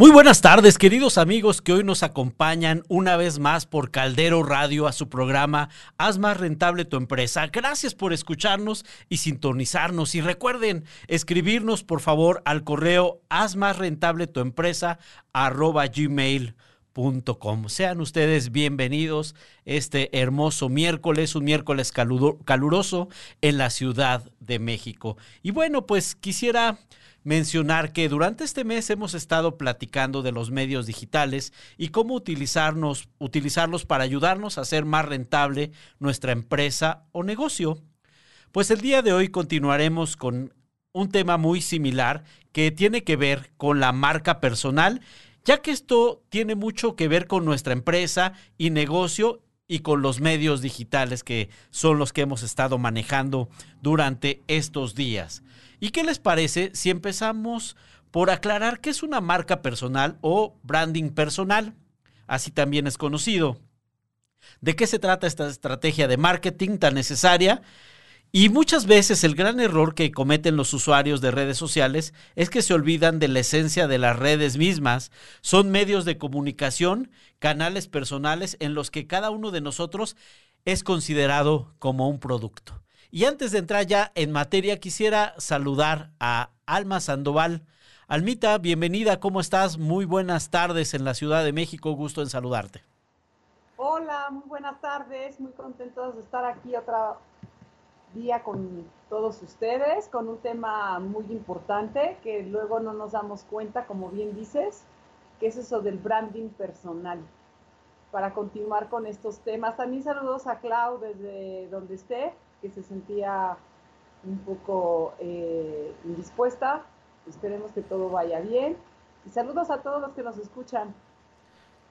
Muy buenas tardes, queridos amigos que hoy nos acompañan una vez más por Caldero Radio a su programa Haz más rentable tu empresa. Gracias por escucharnos y sintonizarnos. Y recuerden escribirnos, por favor, al correo haz más rentable tu empresa arroba gmail.com. Sean ustedes bienvenidos este hermoso miércoles, un miércoles caluroso en la Ciudad de México. Y bueno, pues quisiera mencionar que durante este mes hemos estado platicando de los medios digitales y cómo utilizarnos, utilizarlos para ayudarnos a hacer más rentable nuestra empresa o negocio. Pues el día de hoy continuaremos con un tema muy similar que tiene que ver con la marca personal, ya que esto tiene mucho que ver con nuestra empresa y negocio y con los medios digitales que son los que hemos estado manejando durante estos días. ¿Y qué les parece si empezamos por aclarar qué es una marca personal o branding personal? Así también es conocido. ¿De qué se trata esta estrategia de marketing tan necesaria? Y muchas veces el gran error que cometen los usuarios de redes sociales es que se olvidan de la esencia de las redes mismas. Son medios de comunicación, canales personales en los que cada uno de nosotros es considerado como un producto. Y antes de entrar ya en materia, quisiera saludar a Alma Sandoval. Almita, bienvenida, ¿cómo estás? Muy buenas tardes en la Ciudad de México, gusto en saludarte. Hola, muy buenas tardes, muy contentos de estar aquí otra día con todos ustedes, con un tema muy importante que luego no nos damos cuenta, como bien dices, que es eso del branding personal. Para continuar con estos temas, también saludos a Clau desde donde esté que se sentía un poco eh, indispuesta. Esperemos que todo vaya bien. Y saludos a todos los que nos escuchan.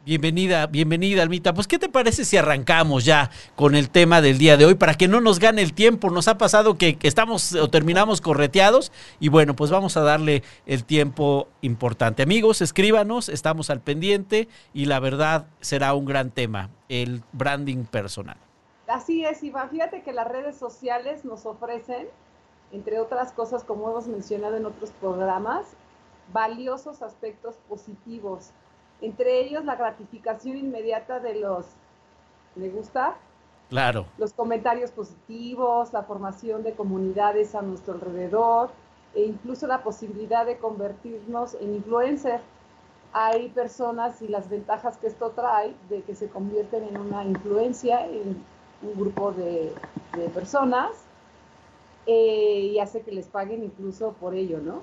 Bienvenida, bienvenida, Almita. Pues, ¿qué te parece si arrancamos ya con el tema del día de hoy para que no nos gane el tiempo? Nos ha pasado que, estamos o terminamos correteados y bueno, pues vamos a darle el tiempo importante. Amigos, escríbanos, estamos al pendiente y la verdad será un gran tema, el branding personal. Así es, Iván. Fíjate que las redes sociales nos ofrecen, entre otras cosas, como hemos mencionado en otros programas, valiosos aspectos positivos. Entre ellos, la gratificación inmediata de los ¿me gusta? Claro. Los comentarios positivos, la formación de comunidades a nuestro alrededor e incluso la posibilidad de convertirnos en influencer. Hay personas y las ventajas que esto trae de que se convierten en una influencia, en un grupo de, personas eh, y hace que les paguen incluso por ello, ¿no?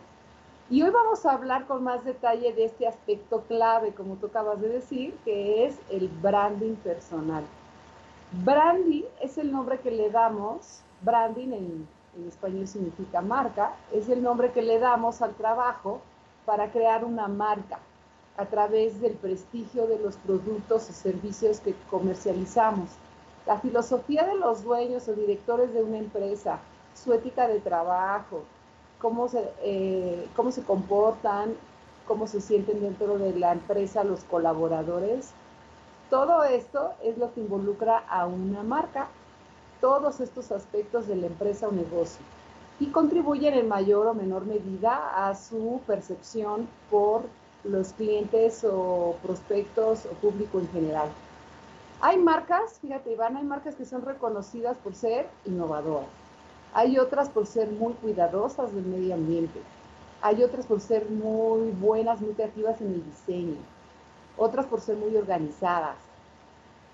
Y hoy vamos a hablar con más detalle de este aspecto clave, como tú acabas de decir, que es el branding personal. Branding es el nombre que le damos, branding en, en español significa marca, es el nombre que le damos al trabajo para crear una marca a través del prestigio de los productos o servicios que comercializamos la filosofía de los dueños o directores de una empresa, su ética de trabajo, cómo se, eh, cómo se comportan, cómo se sienten dentro de la empresa los colaboradores. Todo esto es lo que involucra a una marca, todos estos aspectos de la empresa o negocio, y contribuyen en mayor o menor medida a su percepción por los clientes o prospectos o público en general. Hay marcas, fíjate Iván, hay marcas que son reconocidas por ser innovadoras. Hay otras por ser muy cuidadosas del medio ambiente. Hay otras por ser muy buenas, muy creativas en el diseño. Otras por ser muy organizadas.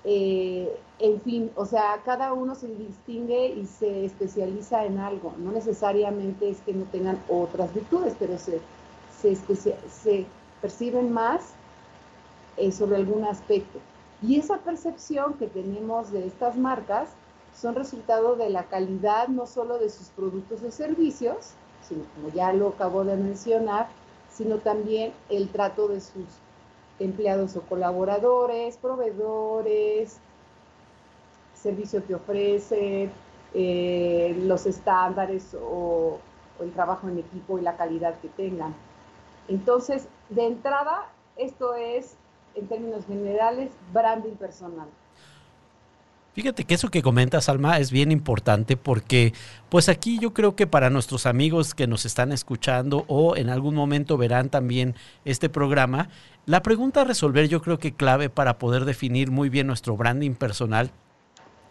Eh, en fin, o sea, cada uno se distingue y se especializa en algo. No necesariamente es que no tengan otras virtudes, pero se, perciben más eh, sobre algún aspecto. Y esa percepción que tenemos de estas marcas son resultado de la calidad no solo de sus productos o servicios, sino como ya lo acabo de mencionar, sino también el trato de sus empleados o colaboradores, proveedores, servicio que ofrecen, eh, los estándares o el trabajo en equipo y la calidad que tengan. Entonces, de entrada, esto es en términos generales, branding personal. Fíjate que eso que comentas, Alma, es bien importante porque, pues aquí yo creo que para nuestros amigos que nos están escuchando o en algún momento verán también este programa, la pregunta a resolver yo creo que clave para poder definir muy bien nuestro branding personal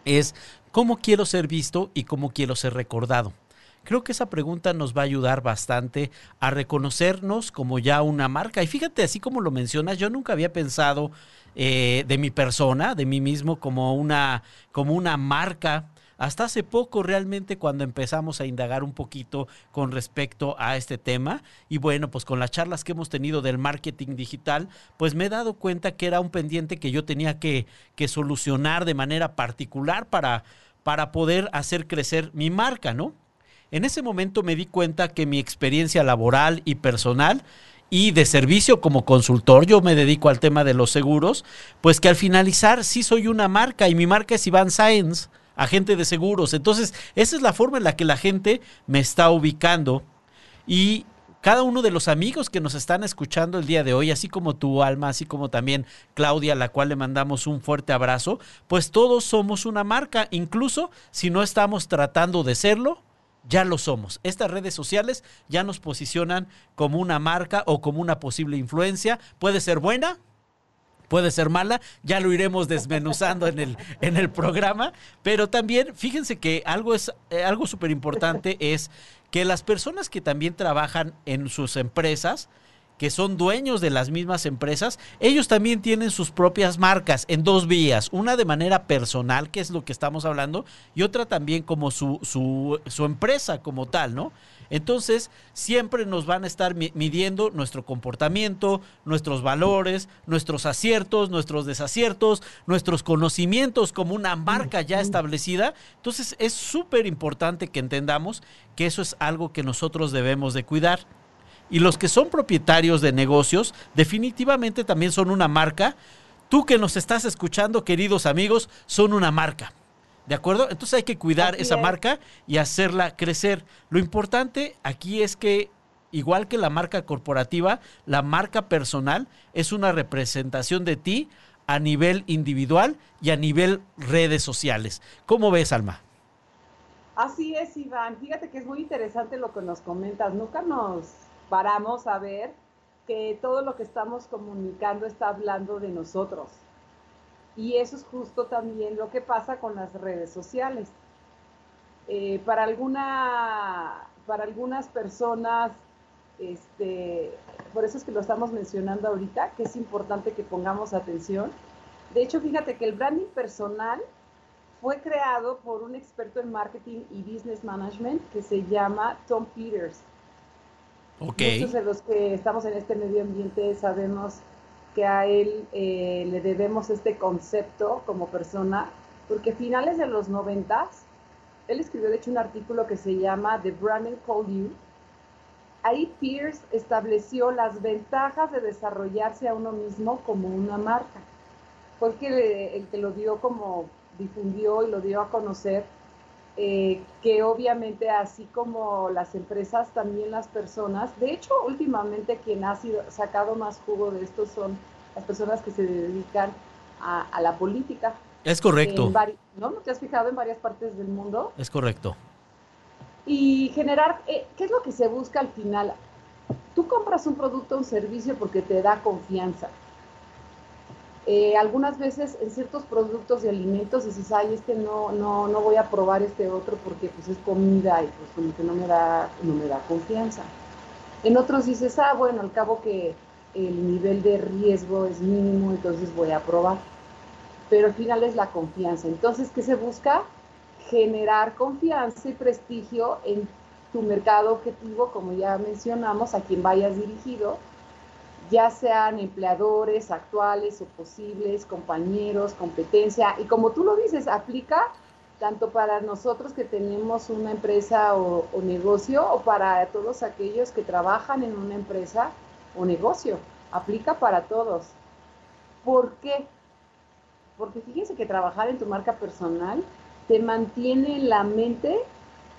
es cómo quiero ser visto y cómo quiero ser recordado. Creo que esa pregunta nos va a ayudar bastante a reconocernos como ya una marca. Y fíjate, así como lo mencionas, yo nunca había pensado eh, de mi persona, de mí mismo, como una, como una marca. Hasta hace poco realmente cuando empezamos a indagar un poquito con respecto a este tema y bueno, pues con las charlas que hemos tenido del marketing digital, pues me he dado cuenta que era un pendiente que yo tenía que, que solucionar de manera particular para, para poder hacer crecer mi marca, ¿no? En ese momento me di cuenta que mi experiencia laboral y personal y de servicio como consultor, yo me dedico al tema de los seguros, pues que al finalizar sí soy una marca y mi marca es Iván Sáenz, agente de seguros. Entonces, esa es la forma en la que la gente me está ubicando y cada uno de los amigos que nos están escuchando el día de hoy, así como tu alma, así como también Claudia, a la cual le mandamos un fuerte abrazo, pues todos somos una marca, incluso si no estamos tratando de serlo, ya lo somos. Estas redes sociales ya nos posicionan como una marca o como una posible influencia. Puede ser buena, puede ser mala, ya lo iremos desmenuzando en el, en el programa, pero también fíjense que algo es eh, algo súper importante es que las personas que también trabajan en sus empresas, que son dueños de las mismas empresas, ellos también tienen sus propias marcas en dos vías, una de manera personal, que es lo que estamos hablando, y otra también como su, su, su empresa como tal, ¿no? Entonces, siempre nos van a estar midiendo nuestro comportamiento, nuestros valores, nuestros aciertos, nuestros desaciertos, nuestros conocimientos como una marca ya establecida. Entonces, es súper importante que entendamos que eso es algo que nosotros debemos de cuidar. Y los que son propietarios de negocios definitivamente también son una marca. Tú que nos estás escuchando, queridos amigos, son una marca. ¿De acuerdo? Entonces hay que cuidar esa marca y hacerla crecer. Lo importante aquí es que, igual que la marca corporativa, la marca personal es una representación de ti a nivel individual y a nivel redes sociales. ¿Cómo ves, Alma? Así es, Iván. Fíjate que es muy interesante lo que nos comentas. Nunca nos paramos a ver que todo lo que estamos comunicando está hablando de nosotros. Y eso es justo también lo que pasa con las redes sociales. Eh, para, alguna, para algunas personas, este, por eso es que lo estamos mencionando ahorita, que es importante que pongamos atención. De hecho, fíjate que el branding personal fue creado por un experto en marketing y business management que se llama Tom Peters. Muchos de los que estamos en este medio ambiente sabemos que a él eh, le debemos este concepto como persona, porque a finales de los noventas, él escribió de hecho un artículo que se llama The Branding Call You. Ahí Pierce estableció las ventajas de desarrollarse a uno mismo como una marca. Fue el que, el que lo dio como difundió y lo dio a conocer eh, que obviamente así como las empresas, también las personas, de hecho últimamente quien ha sido, sacado más jugo de esto son las personas que se dedican a, la política. Es correcto. ¿No? ¿No te has fijado en varias partes del mundo? Es correcto. Y generar, eh, ¿qué es lo que se busca al final? Tú compras un producto o un servicio porque te da confianza. Eh, algunas veces en ciertos productos de alimentos dices, ay, este no, no, no voy a probar este otro porque pues es comida y pues como que no me da, no me da confianza. En otros dices, ah, bueno, al cabo que el nivel de riesgo es mínimo, entonces voy a probar. Pero al final es la confianza. Entonces, ¿qué se busca? Generar confianza y prestigio en tu mercado objetivo, como ya mencionamos, a quien vayas dirigido, ya sean empleadores actuales o posibles, compañeros, competencia. Y como tú lo dices, aplica tanto para nosotros que tenemos una empresa o, negocio o para todos aquellos que trabajan en una empresa o negocio. Aplica para todos. ¿Por qué? Porque fíjense que trabajar en tu marca personal te mantiene en la mente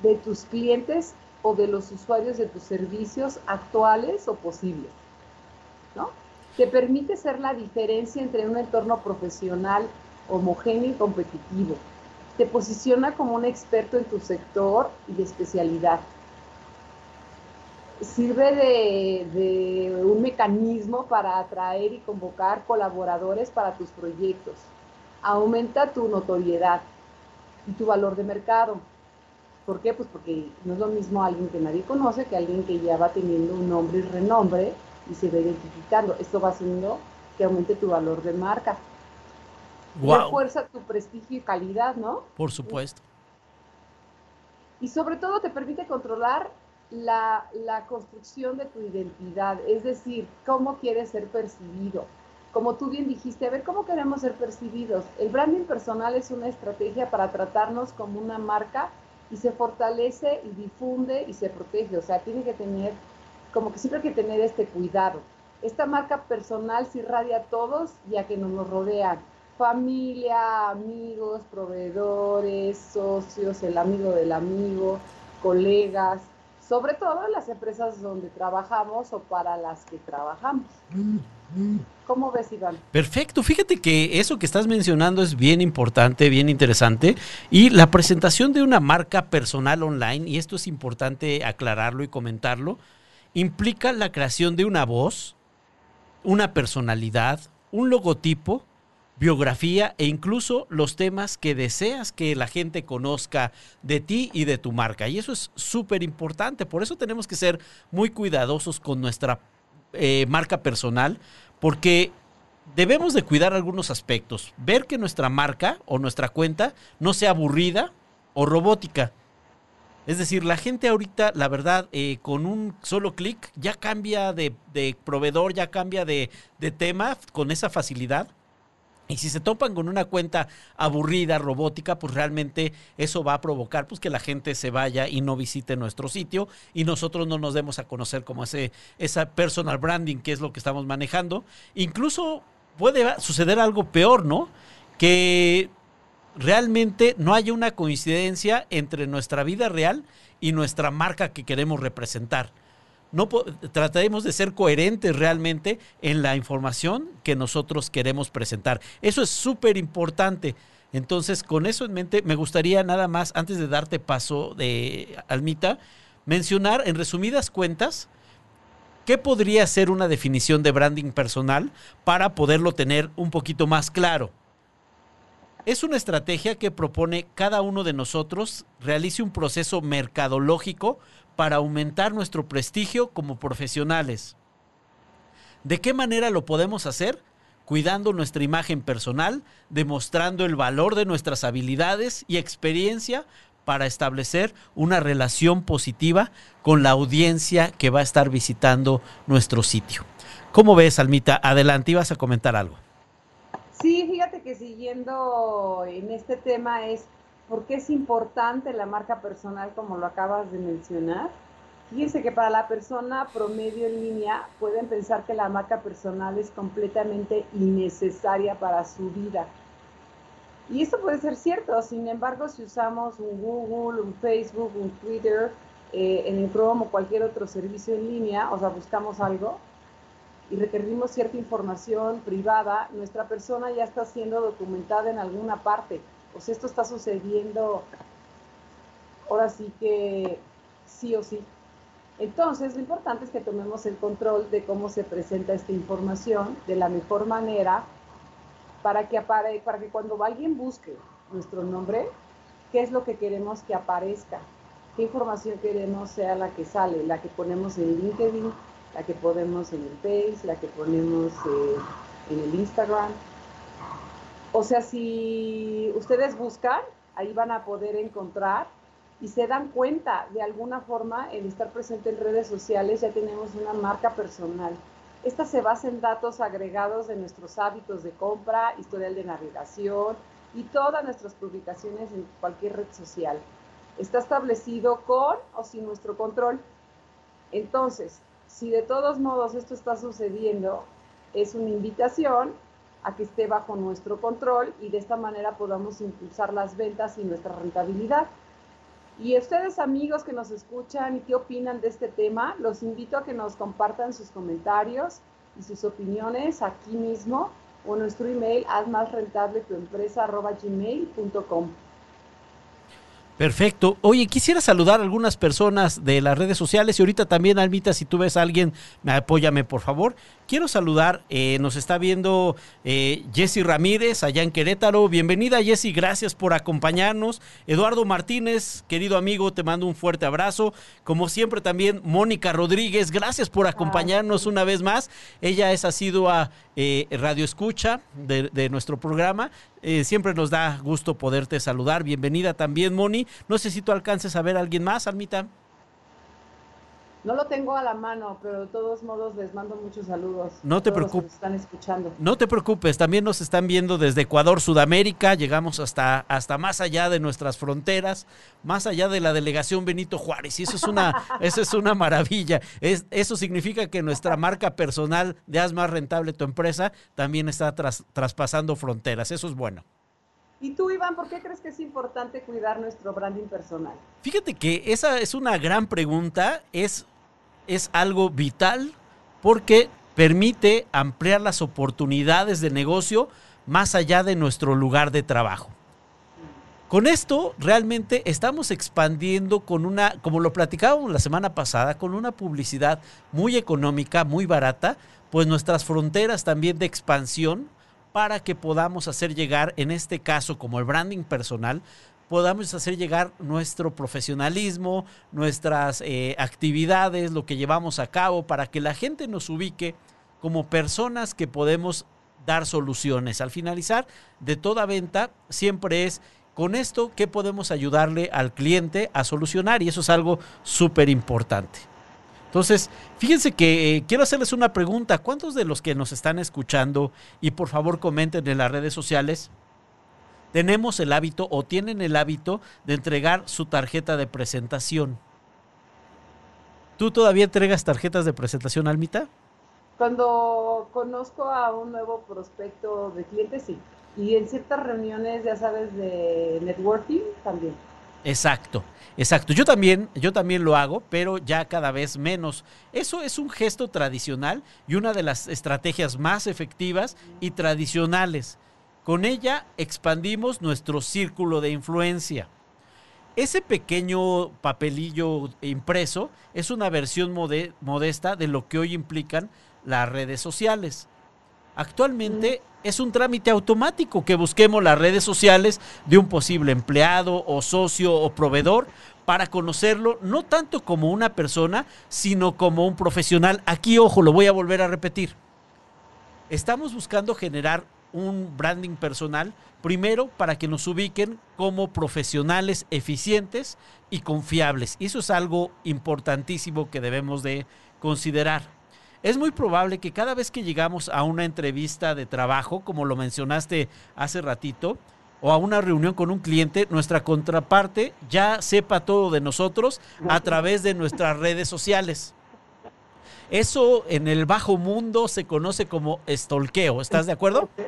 de tus clientes o de los usuarios de tus servicios actuales o posibles. Te permite ser la diferencia entre un entorno profesional homogéneo y competitivo. Te posiciona como un experto en tu sector y de especialidad. Sirve de, de un mecanismo para atraer y convocar colaboradores para tus proyectos. Aumenta tu notoriedad y tu valor de mercado. ¿Por qué? Pues porque no es lo mismo alguien que nadie conoce que alguien que ya va teniendo un nombre y renombre y se va identificando. Esto va haciendo que aumente tu valor de marca. Wow. Refuerza tu prestigio y calidad, ¿no? Por supuesto. Y sobre todo te permite controlar la, la construcción de tu identidad, es decir, cómo quieres ser percibido. Como tú bien dijiste, a ver, ¿cómo queremos ser percibidos? El branding personal es una estrategia para tratarnos como una marca y se fortalece y difunde y se protege. O sea, tiene que tener, como que siempre hay que tener este cuidado. Esta marca personal se irradia a todos ya que nos rodean. Familia, amigos, proveedores, socios, el amigo del amigo, colegas, sobre todo las empresas donde trabajamos o para las que trabajamos. ¿Cómo ves, Iván? Perfecto. Fíjate que eso que estás mencionando es bien importante, bien interesante. Y la presentación de una marca personal online, y esto es importante aclararlo y comentarlo, implica la creación de una voz, una personalidad, un logotipo, biografía e incluso los temas que deseas que la gente conozca de ti y de tu marca. Y eso es súper importante. Por eso tenemos que ser muy cuidadosos con nuestra eh, marca personal, porque debemos de cuidar algunos aspectos. Ver que nuestra marca o nuestra cuenta no sea aburrida o robótica. Es decir, la gente ahorita, la verdad, eh, con un solo clic ya cambia de, proveedor, ya cambia de, tema con esa facilidad. Y si se topan con una cuenta aburrida, robótica, pues realmente eso va a provocar pues, que la gente se vaya y no visite nuestro sitio y nosotros no nos demos a conocer como ese esa personal branding que es lo que estamos manejando. Incluso puede suceder algo peor, ¿no? Que realmente no haya una coincidencia entre nuestra vida real y nuestra marca que queremos representar no trataremos de ser coherentes realmente en la información que nosotros queremos presentar. Eso es súper importante. Entonces, con eso en mente, me gustaría nada más, antes de darte paso de Almita, mencionar en resumidas cuentas qué podría ser una definición de branding personal para poderlo tener un poquito más claro. Es una estrategia que propone cada uno de nosotros realice un proceso mercadológico para aumentar nuestro prestigio como profesionales. ¿De qué manera lo podemos hacer? Cuidando nuestra imagen personal, demostrando el valor de nuestras habilidades y experiencia para establecer una relación positiva con la audiencia que va a estar visitando nuestro sitio. ¿Cómo ves, Almita? Adelante, ibas a comentar algo. Sí, fíjate que siguiendo en este tema es ¿Por qué es importante la marca personal como lo acabas de mencionar? Fíjense que para la persona promedio en línea pueden pensar que la marca personal es completamente innecesaria para su vida. Y esto puede ser cierto, sin embargo, si usamos un Google, un Facebook, un Twitter, eh, en el Chrome o cualquier otro servicio en línea, o sea, buscamos algo y requerimos cierta información privada, nuestra persona ya está siendo documentada en alguna parte. Pues esto está sucediendo ahora sí que sí o sí. Entonces, lo importante es que tomemos el control de cómo se presenta esta información de la mejor manera para que, apare, para que cuando alguien busque nuestro nombre, qué es lo que queremos que aparezca, qué información queremos sea la que sale, la que ponemos en LinkedIn, la que ponemos en el Face, la que ponemos eh, en el Instagram, o sea, si ustedes buscan, ahí van a poder encontrar y se dan cuenta de alguna forma el estar presente en redes sociales, ya tenemos una marca personal. Esta se basa en datos agregados de nuestros hábitos de compra, historial de navegación y todas nuestras publicaciones en cualquier red social. Está establecido con o sin nuestro control. Entonces, si de todos modos esto está sucediendo, es una invitación a que esté bajo nuestro control y de esta manera podamos impulsar las ventas y nuestra rentabilidad. Y ustedes amigos que nos escuchan y qué opinan de este tema, los invito a que nos compartan sus comentarios y sus opiniones aquí mismo o nuestro email, haz más rentable tu empresa gmail.com. Perfecto. Oye, quisiera saludar a algunas personas de las redes sociales y ahorita también, Almita, si tú ves a alguien, apóyame por favor. Quiero saludar, eh, nos está viendo eh, Jessy Ramírez allá en Querétaro. Bienvenida Jessy, gracias por acompañarnos. Eduardo Martínez, querido amigo, te mando un fuerte abrazo. Como siempre también Mónica Rodríguez, gracias por acompañarnos una vez más. Ella es asidua eh, Radio Escucha de, de nuestro programa. Eh, siempre nos da gusto poderte saludar. Bienvenida también, Moni. No sé si tú alcances a ver a alguien más, Almita. No lo tengo a la mano, pero de todos modos les mando muchos saludos. No te preocupes. Están escuchando. No te preocupes, también nos están viendo desde Ecuador, Sudamérica, llegamos hasta, hasta más allá de nuestras fronteras, más allá de la delegación Benito Juárez. Y eso es una, eso es una maravilla. Es, eso significa que nuestra marca personal de Haz más rentable tu empresa también está traspasando fronteras. Eso es bueno. ¿Y tú, Iván, por qué crees que es importante cuidar nuestro branding personal? Fíjate que esa es una gran pregunta. Es es algo vital porque permite ampliar las oportunidades de negocio más allá de nuestro lugar de trabajo. Con esto realmente estamos expandiendo con una, como lo platicábamos la semana pasada, con una publicidad muy económica, muy barata, pues nuestras fronteras también de expansión para que podamos hacer llegar, en este caso como el branding personal, podamos hacer llegar nuestro profesionalismo, nuestras eh, actividades, lo que llevamos a cabo, para que la gente nos ubique como personas que podemos dar soluciones. Al finalizar de toda venta, siempre es con esto que podemos ayudarle al cliente a solucionar y eso es algo súper importante. Entonces, fíjense que eh, quiero hacerles una pregunta. ¿Cuántos de los que nos están escuchando y por favor comenten en las redes sociales? Tenemos el hábito o tienen el hábito de entregar su tarjeta de presentación. ¿Tú todavía entregas tarjetas de presentación, Almita? Cuando conozco a un nuevo prospecto de clientes, sí. Y en ciertas reuniones, ya sabes, de networking también. Exacto, exacto. Yo también, yo también lo hago, pero ya cada vez menos. Eso es un gesto tradicional y una de las estrategias más efectivas y tradicionales. Con ella expandimos nuestro círculo de influencia. Ese pequeño papelillo impreso es una versión modesta de lo que hoy implican las redes sociales. Actualmente es un trámite automático que busquemos las redes sociales de un posible empleado o socio o proveedor para conocerlo no tanto como una persona, sino como un profesional. Aquí, ojo, lo voy a volver a repetir. Estamos buscando generar un branding personal, primero para que nos ubiquen como profesionales eficientes y confiables. Y eso es algo importantísimo que debemos de considerar. Es muy probable que cada vez que llegamos a una entrevista de trabajo, como lo mencionaste hace ratito, o a una reunión con un cliente, nuestra contraparte ya sepa todo de nosotros a través de nuestras redes sociales. Eso en el bajo mundo se conoce como estolqueo. ¿Estás de acuerdo?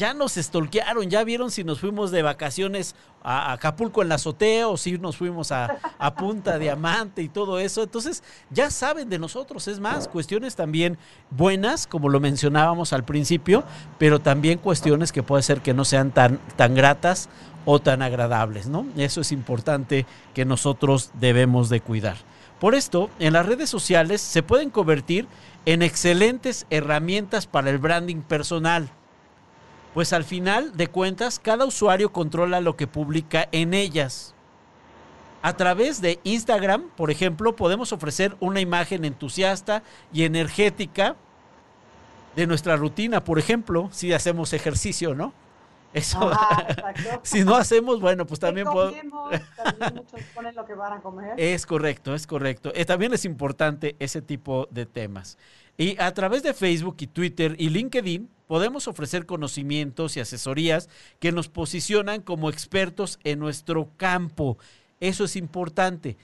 Ya nos estolquearon, ya vieron si nos fuimos de vacaciones a Acapulco en la azotea o si nos fuimos a, a Punta Diamante y todo eso. Entonces ya saben de nosotros. Es más, cuestiones también buenas, como lo mencionábamos al principio, pero también cuestiones que puede ser que no sean tan, tan gratas o tan agradables, ¿no? Eso es importante que nosotros debemos de cuidar. Por esto, en las redes sociales se pueden convertir en excelentes herramientas para el branding personal. Pues al final de cuentas, cada usuario controla lo que publica en ellas. A través de Instagram, por ejemplo, podemos ofrecer una imagen entusiasta y energética de nuestra rutina, por ejemplo, si hacemos ejercicio, ¿no? Eso, si no hacemos, bueno, pues también podemos. muchos ponen lo que van a comer. Es correcto, es correcto. Eh, también es importante ese tipo de temas. Y a través de Facebook y Twitter y LinkedIn podemos ofrecer conocimientos y asesorías que nos posicionan como expertos en nuestro campo. Eso es importante.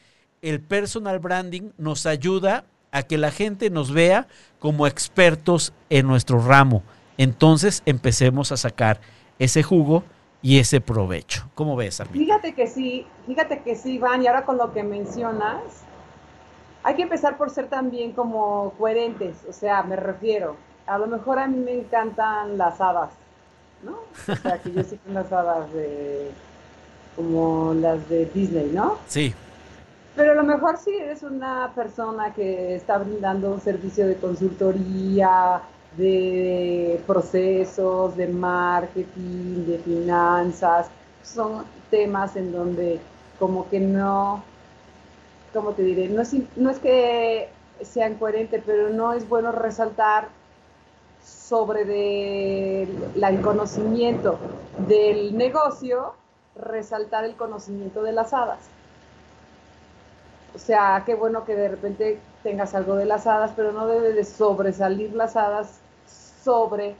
El personal branding nos ayuda a que la gente nos vea como expertos en nuestro ramo. Entonces empecemos a sacar ese jugo y ese provecho. ¿Cómo ves, Armin? Fíjate que sí, fíjate que sí, Iván, y ahora con lo que mencionas, hay que empezar por ser también como coherentes, o sea, me refiero, a lo mejor a mí me encantan las hadas, ¿no? O sea, que yo sí tengo las hadas de, como las de Disney, ¿no? Sí. Pero a lo mejor si eres una persona que está brindando un servicio de consultoría, de procesos, de marketing, de finanzas, son temas en donde como que no, ¿cómo te diré? No es, no es que sean coherentes, pero no es bueno resaltar sobre de el conocimiento del negocio, resaltar el conocimiento de las hadas. O sea, qué bueno que de repente tengas algo de las hadas, pero no debe de sobresalir las hadas sobre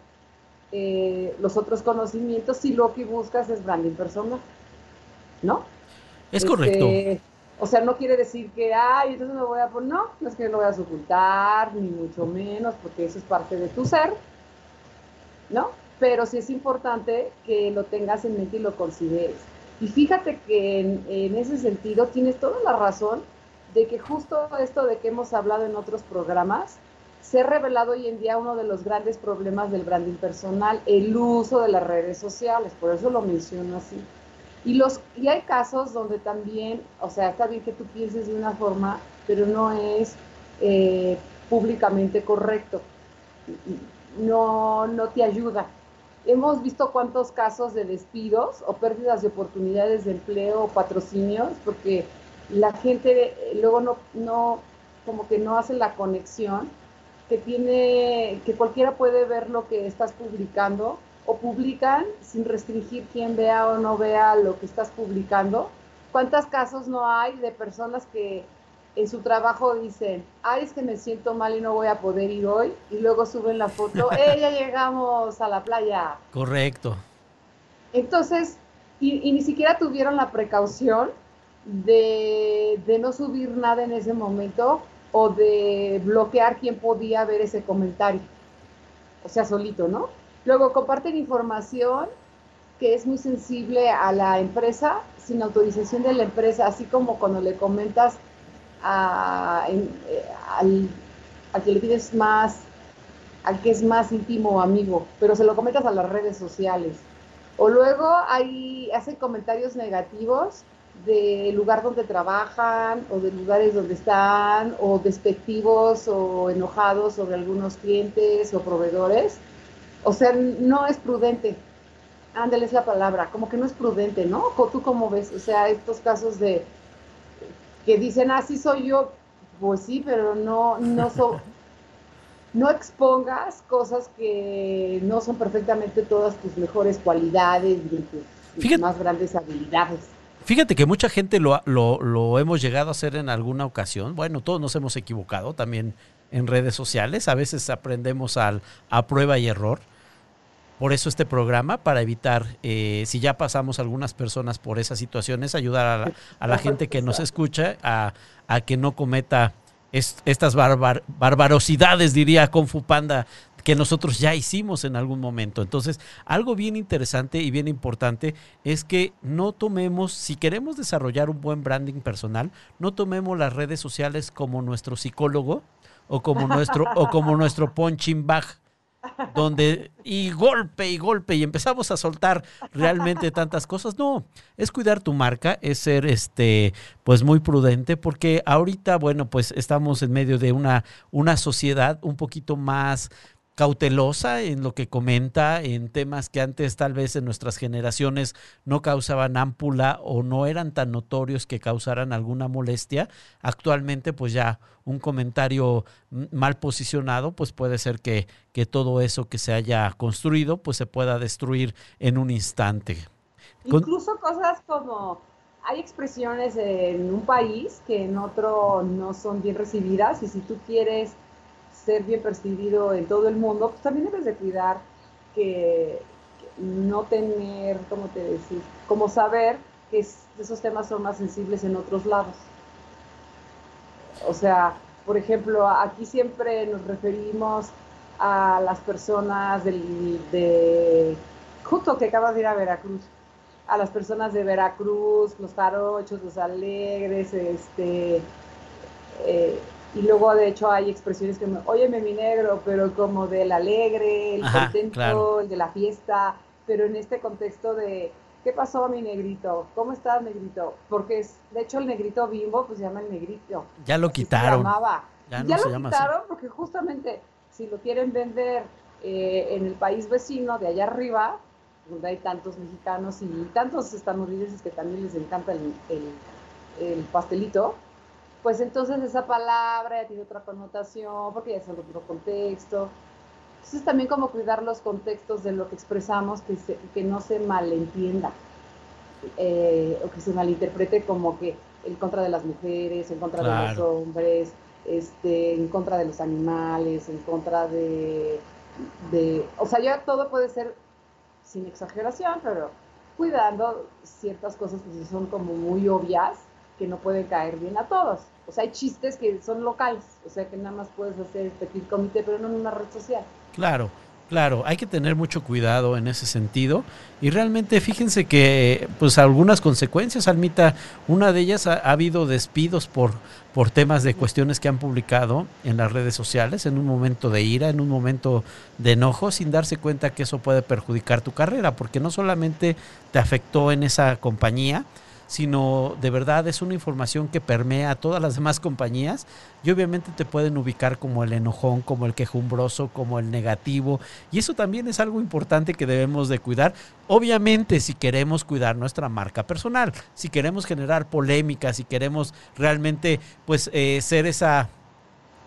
eh, los otros conocimientos si lo que buscas es branding personal. ¿No? Es correcto. Este, o sea, no quiere decir que, ay, entonces me voy a poner, no, no es que lo voy a ocultar, ni mucho menos, porque eso es parte de tu ser, ¿no? Pero sí es importante que lo tengas en mente y lo consideres. Y fíjate que en, ese sentido tienes toda la razón de que justo esto de que hemos hablado en otros programas, se ha revelado hoy en día uno de los grandes problemas del branding personal, el uso de las redes sociales, por eso lo menciono así. Y, los, y hay casos donde también, o sea, está bien que tú pienses de una forma, pero no es eh, públicamente correcto. No, no te ayuda. Hemos visto cuántos casos de despidos o pérdidas de oportunidades de empleo o patrocinios porque la gente luego no, no, como que no hace la conexión que tiene, que cualquiera puede ver lo que estás publicando o publican sin restringir quién vea o no vea lo que estás publicando. ¿Cuántos casos no hay de personas que en su trabajo dicen, ay, es que me siento mal y no voy a poder ir hoy? Y luego suben la foto, ¡eh, ya llegamos a la playa! Correcto. Entonces, y, ni siquiera tuvieron la precaución de, de no subir nada en ese momento o de bloquear quién podía ver ese comentario. O sea, solito, ¿no? Luego comparten información que es muy sensible a la empresa sin autorización de la empresa, así como cuando le comentas a, eh, al, que le pides más, al que es más íntimo amigo, pero se lo comentas a las redes sociales. O luego hay, hacen comentarios negativos del lugar donde trabajan o de lugares donde están o despectivos o enojados sobre algunos clientes o proveedores o sea, no es prudente. Ándale es la palabra, como que no es prudente, ¿no? ¿Tú cómo ves? O sea, estos casos de que dicen, así ah, soy yo, pues sí, pero no, no, no expongas cosas que no son perfectamente todas tus mejores cualidades y tus, más grandes habilidades. Fíjate que mucha gente lo, lo, lo, hemos llegado a hacer en alguna ocasión. Bueno, todos nos hemos equivocado también en redes sociales. A veces aprendemos al, a prueba y error. Por eso este programa, para evitar, eh, si ya pasamos algunas personas por esas situaciones, ayudar a la, gente que nos escucha a, que no cometa estas barbarosidades, diría Kung Fu Panda, que nosotros ya hicimos en algún momento. Entonces, algo bien interesante y bien importante es que no tomemos, si queremos desarrollar un buen branding personal, no tomemos las redes sociales como nuestro psicólogo o como nuestro, o como nuestro punching donde y golpe y golpe y empezamos a soltar realmente tantas cosas. No, es cuidar tu marca, es ser este pues muy prudente porque ahorita bueno, pues estamos en medio de una una sociedad un poquito más cautelosa en lo que comenta, en temas que antes tal vez en nuestras generaciones no causaban ámpula o no eran tan notorios que causaran alguna molestia. Actualmente pues ya un comentario mal posicionado pues puede ser que, que todo eso que se haya construido pues se pueda destruir en un instante. Incluso cosas como hay expresiones en un país que en otro no son bien recibidas y si tú quieres ser bien percibido en todo el mundo, pues también debes de cuidar que, no tener, ¿cómo te decir? Como saber que esos temas son más sensibles en otros lados. O sea, por ejemplo, aquí siempre nos referimos a las personas del, de, justo que acabas de ir a Veracruz, a las personas de Veracruz, los jarochos, los alegres, este, eh, y luego de hecho hay expresiones que me, óyeme mi negro, pero como del alegre, el contento, el de la fiesta, pero en este contexto de, ¿qué pasó mi negrito? ¿Cómo estás negrito? Porque es, de hecho el negrito bimbo pues se llama el negrito. Ya lo quitaron. Ya, lo quitaron porque justamente si lo quieren vender eh, en el país vecino de allá arriba, donde hay tantos mexicanos y tantos estadounidenses que también les encanta el, el pastelito, pues entonces esa palabra ya tiene otra connotación, porque ya es otro contexto. Entonces también como cuidar los contextos de lo que expresamos, que, que no se malentienda, eh, o que se malinterprete como que en contra de las mujeres, en contra de los hombres, este, en contra de los animales, en contra de, de, o sea, ya todo puede ser sin exageración, pero cuidando ciertas cosas que son como muy obvias, que no pueden caer bien a todos. O sea, hay chistes que son locales, o sea, que nada más puedes hacer petit comité, pero no en una red social. Claro, claro, hay que tener mucho cuidado en ese sentido. Y realmente fíjense que, pues, algunas consecuencias, Almita, una de ellas ha, habido despidos por, por temas de cuestiones que han publicado en las redes sociales, en un momento de ira, en un momento de enojo, sin darse cuenta que eso puede perjudicar tu carrera, porque no solamente te afectó en esa compañía, sino de verdad es una información que permea a todas las demás compañías y obviamente te pueden ubicar como el enojón, como el quejumbroso, como el negativo y eso también es algo importante que debemos de cuidar. Obviamente si queremos cuidar nuestra marca personal, si queremos generar polémicas, si queremos realmente pues eh, ser esa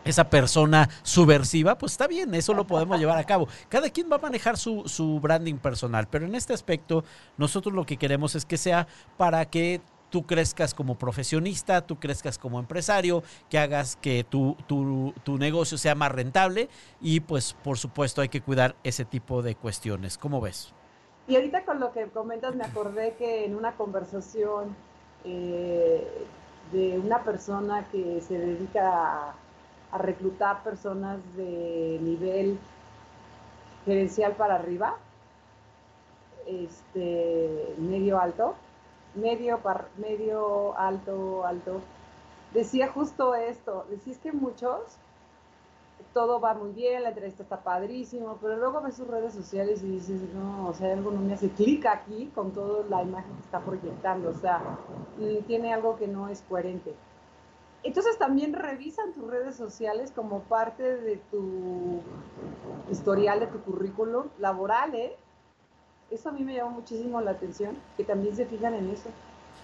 esa persona subversiva, pues está bien, eso lo podemos llevar a cabo. Cada quien va a manejar su, su branding personal, pero en este aspecto nosotros lo que queremos es que sea para que tú crezcas como profesionista, tú crezcas como empresario, que hagas que tu, tu, tu, negocio sea más rentable y pues por supuesto hay que cuidar ese tipo de cuestiones. ¿Cómo ves? Y ahorita con lo que comentas me acordé que en una conversación eh, de una persona que se dedica a reclutar personas de nivel gerencial para arriba, este, medio alto, medio, medio alto, alto. Decía justo esto, decís que muchos, todo va muy bien, la entrevista está padrísimo, pero luego ves sus redes sociales y dices, no, o sea, algo no me hace clic aquí con toda la imagen que está proyectando, o sea, tiene algo que no es coherente. Entonces también revisan tus redes sociales como parte de tu historial, de tu currículum laboral, ¿eh? Eso a mí me llama muchísimo la atención, que también se fijan en eso.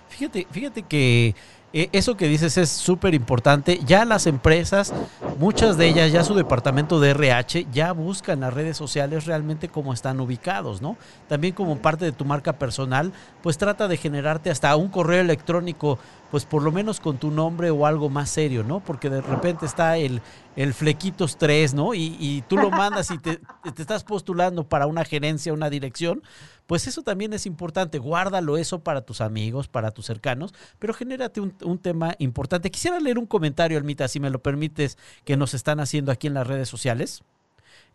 Fíjate, fíjate que eh, eso que dices es súper importante. Ya las empresas, muchas de ellas, ya su departamento de RH, ya buscan las redes sociales realmente cómo están ubicados, ¿no? También como parte de tu marca personal, pues trata de generarte hasta un correo electrónico, pues por lo menos con tu nombre o algo más serio, ¿no? Porque de repente está el, el Flequitos 3, ¿no? Y, y tú lo mandas y te, te estás postulando para una gerencia, una dirección, pues eso también es importante. Guárdalo eso para tus amigos, para tus cercanos, pero genérate un, un tema importante. Quisiera leer un comentario, Almita, si me lo permites, que nos están haciendo aquí en las redes sociales.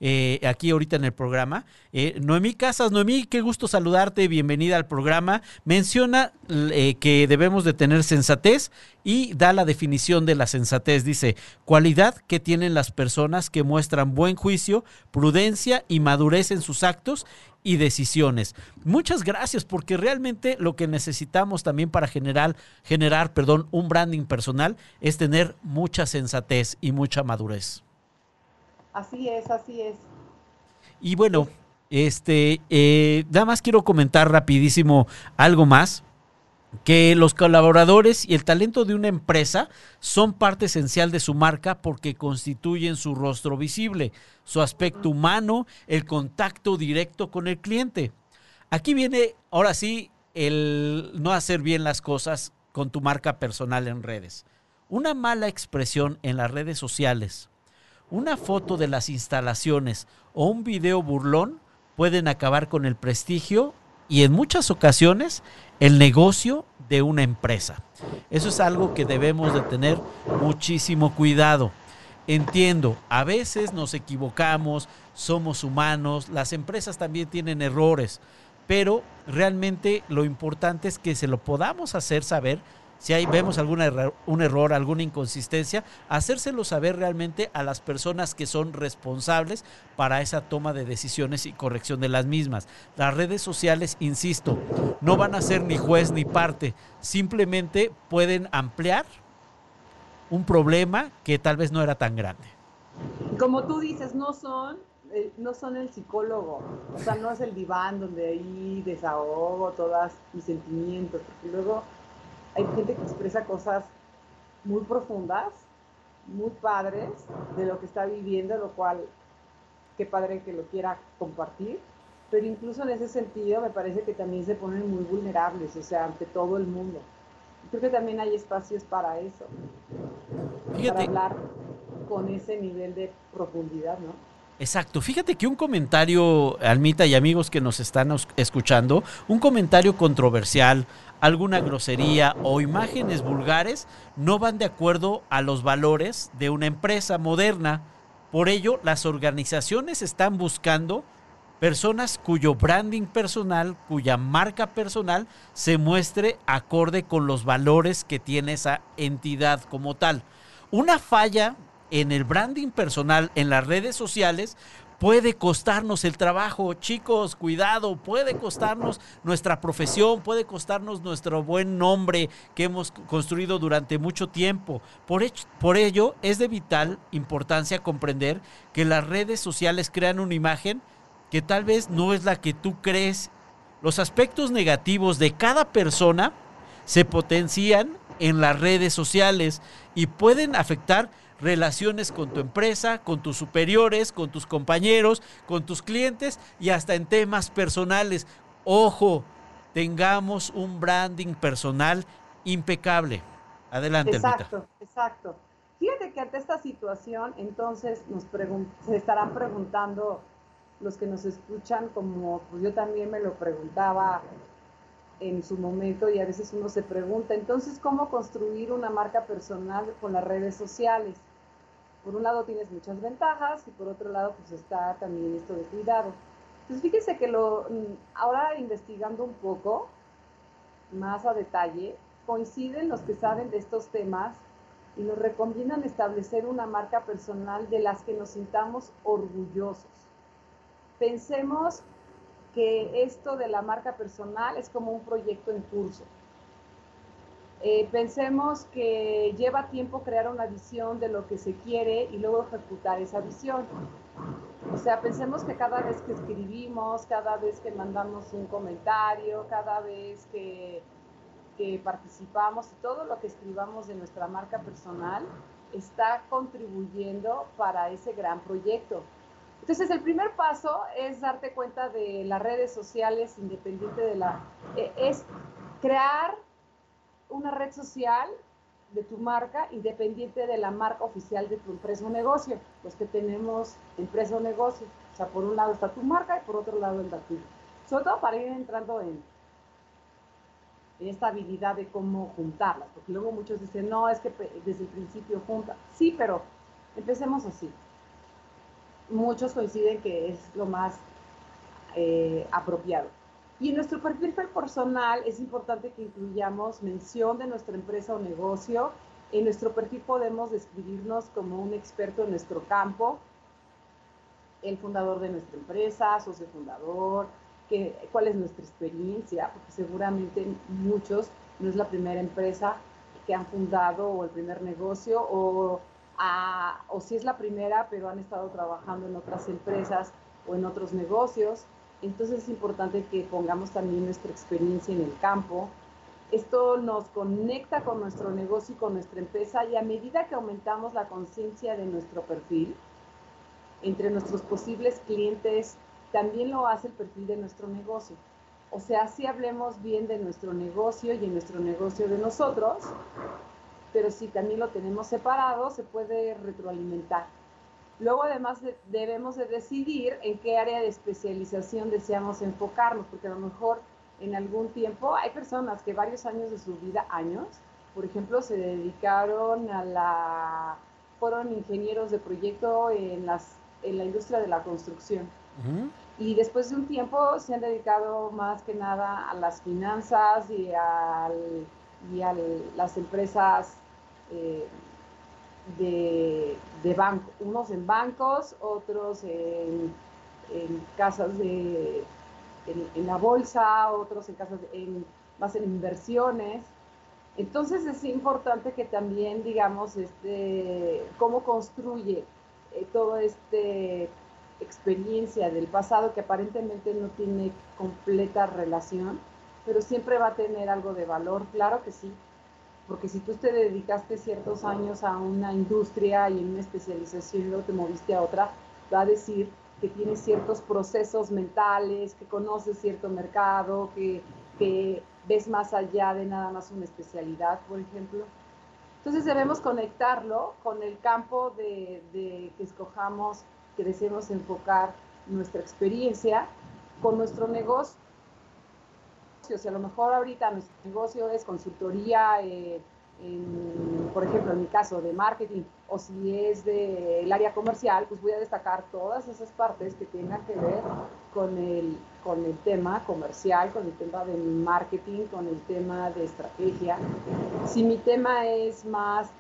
Eh, aquí ahorita en el programa. Eh, Noemí Casas, Noemí, qué gusto saludarte, bienvenida al programa. Menciona eh, que debemos de tener sensatez y da la definición de la sensatez. Dice, cualidad que tienen las personas que muestran buen juicio, prudencia y madurez en sus actos y decisiones. Muchas gracias porque realmente lo que necesitamos también para generar, generar perdón, un branding personal es tener mucha sensatez y mucha madurez. Así es, así es. Y bueno, este, eh, nada más quiero comentar rapidísimo algo más que los colaboradores y el talento de una empresa son parte esencial de su marca porque constituyen su rostro visible, su aspecto humano, el contacto directo con el cliente. Aquí viene, ahora sí, el no hacer bien las cosas con tu marca personal en redes. Una mala expresión en las redes sociales, una foto de las instalaciones o un video burlón pueden acabar con el prestigio y en muchas ocasiones el negocio de una empresa. Eso es algo que debemos de tener muchísimo cuidado. Entiendo, a veces nos equivocamos, somos humanos, las empresas también tienen errores, pero realmente lo importante es que se lo podamos hacer saber si hay, vemos algún error, un error, alguna inconsistencia, hacérselo saber realmente a las personas que son responsables para esa toma de decisiones y corrección de las mismas. Las redes sociales, insisto, no van a ser ni juez ni parte, simplemente pueden ampliar un problema que tal vez no era tan grande. Como tú dices, no son eh, no son el psicólogo, o sea, no es el diván donde ahí desahogo todos mis sentimientos, porque luego hay gente que expresa cosas muy profundas, muy padres de lo que está viviendo, lo cual qué padre que lo quiera compartir, pero incluso en ese sentido me parece que también se ponen muy vulnerables, o sea, ante todo el mundo. Creo que también hay espacios para eso, para hablar con ese nivel de profundidad, ¿no? Exacto. Fíjate que un comentario, Almita y amigos que nos están escuchando, un comentario controversial, alguna grosería o imágenes vulgares no van de acuerdo a los valores de una empresa moderna. Por ello, las organizaciones están buscando personas cuyo branding personal, cuya marca personal se muestre acorde con los valores que tiene esa entidad como tal. Una falla en el branding personal, en las redes sociales, puede costarnos el trabajo, chicos, cuidado, puede costarnos nuestra profesión, puede costarnos nuestro buen nombre que hemos construido durante mucho tiempo. Por, por, ello, es de vital importancia comprender que las redes sociales crean una imagen que tal vez no es la que tú crees. Los aspectos negativos de cada persona se potencian en las redes sociales y pueden afectar relaciones con tu empresa, con tus superiores, con tus compañeros, con tus clientes y hasta en temas personales. Ojo, tengamos un branding personal impecable. Adelante, Exacto, exacto. Fíjate que ante esta situación, entonces nos se estarán preguntando los que nos escuchan, como pues yo también me lo preguntaba en su momento y a veces uno se pregunta, entonces, ¿cómo construir una marca personal con las redes sociales? Por un lado tienes muchas ventajas y por otro lado pues está también esto de cuidado. Entonces fíjense que lo, mm, ahora investigando un poco más a detalle, coinciden los que saben de estos temas y nos recomiendan establecer una marca personal de las que nos sintamos orgullosos. Pensemos que esto de la marca personal es como un proyecto en curso. Eh, pensemos que lleva tiempo crear una visión de lo que se quiere y luego ejecutar esa visión. O sea, pensemos que cada vez que escribimos, cada vez que mandamos un comentario, cada vez que, que participamos y todo lo que escribamos de nuestra marca personal está contribuyendo para ese gran proyecto. Entonces, el primer paso es darte cuenta de las redes sociales independiente de la... Eh, es crear una red social de tu marca independiente de la marca oficial de tu empresa o negocio. Los que tenemos empresa o negocio. O sea, por un lado está tu marca y por otro lado el tuyo. Sobre todo para ir entrando en, en esta habilidad de cómo juntarlas. Porque luego muchos dicen, no, es que desde el principio junta. Sí, pero empecemos así. Muchos coinciden que es lo más eh, apropiado. Y en nuestro perfil personal es importante que incluyamos mención de nuestra empresa o negocio. En nuestro perfil podemos describirnos como un experto en nuestro campo, el fundador de nuestra empresa, socio fundador, que, cuál es nuestra experiencia, porque seguramente muchos no es la primera empresa que han fundado o el primer negocio, o, o si es la primera, pero han estado trabajando en otras empresas o en otros negocios. Entonces es importante que pongamos también nuestra experiencia en el campo. Esto nos conecta con nuestro negocio y con nuestra empresa y a medida que aumentamos la conciencia de nuestro perfil entre nuestros posibles clientes, también lo hace el perfil de nuestro negocio. O sea, si hablemos bien de nuestro negocio y en nuestro negocio de nosotros, pero si también lo tenemos separado, se puede retroalimentar. Luego además debemos de decidir en qué área de especialización deseamos enfocarnos, porque a lo mejor en algún tiempo hay personas que varios años de su vida, años, por ejemplo, se dedicaron a la, fueron ingenieros de proyecto en, las, en la industria de la construcción. Y después de un tiempo se han dedicado más que nada a las finanzas y al y a las empresas eh, de, de banco, unos en bancos, otros en, casas de, en, la bolsa, otros en casas, en, más en inversiones. Entonces es importante que también, digamos, este, cómo construye eh, toda esta experiencia del pasado que aparentemente no tiene completa relación, pero siempre va a tener algo de valor, claro que sí, porque si tú te dedicaste ciertos años a una industria y en una especialización y luego te moviste a otra, va a decir que tienes ciertos procesos mentales, que conoces cierto mercado, que, ves más allá de nada más una especialidad, por ejemplo. Entonces debemos conectarlo con el campo de que escojamos, que deseemos enfocar nuestra experiencia con nuestro negocio si a lo mejor ahorita nuestro negocio es consultoría, eh, por ejemplo, en mi caso de marketing, o si es del área comercial, pues voy a destacar todas esas partes que tengan que ver con el, con el tema comercial, con el tema de marketing, con el tema de estrategia. Si mi tema es más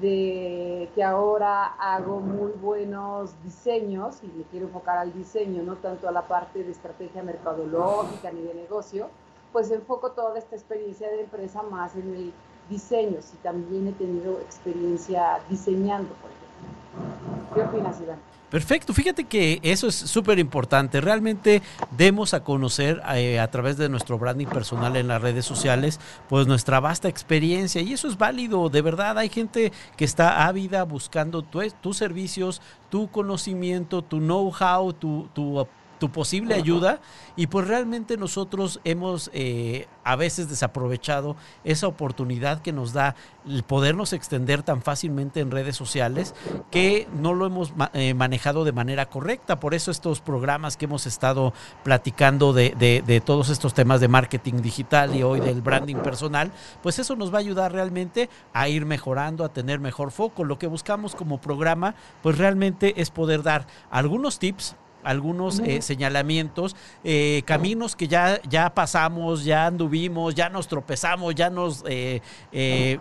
de que ahora hago muy buenos diseños y me quiero enfocar al diseño, no tanto a la parte de estrategia mercadológica ni de negocio, pues enfoco toda esta experiencia de empresa más en el diseño, si también he tenido experiencia diseñando, por ejemplo. ¿Qué opinas, Iván? Perfecto, fíjate que eso es súper importante. Realmente demos a conocer eh, a través de nuestro branding personal en las redes sociales, pues nuestra vasta experiencia y eso es válido, de verdad. Hay gente que está ávida buscando tus servicios, tu conocimiento, tu know-how, tu, tu tu posible ayuda y pues realmente nosotros hemos eh, a veces desaprovechado esa oportunidad que nos da el podernos extender tan fácilmente en redes sociales que no lo hemos eh, manejado de manera correcta. Por eso estos programas que hemos estado platicando de, de, todos estos temas de marketing digital y hoy del branding personal, pues eso nos va a ayudar realmente a ir mejorando, a tener mejor foco. Lo que buscamos como programa, pues realmente es poder dar algunos tips algunos eh, señalamientos, eh, caminos que ya, ya pasamos, ya anduvimos, ya nos tropezamos, ya nos eh,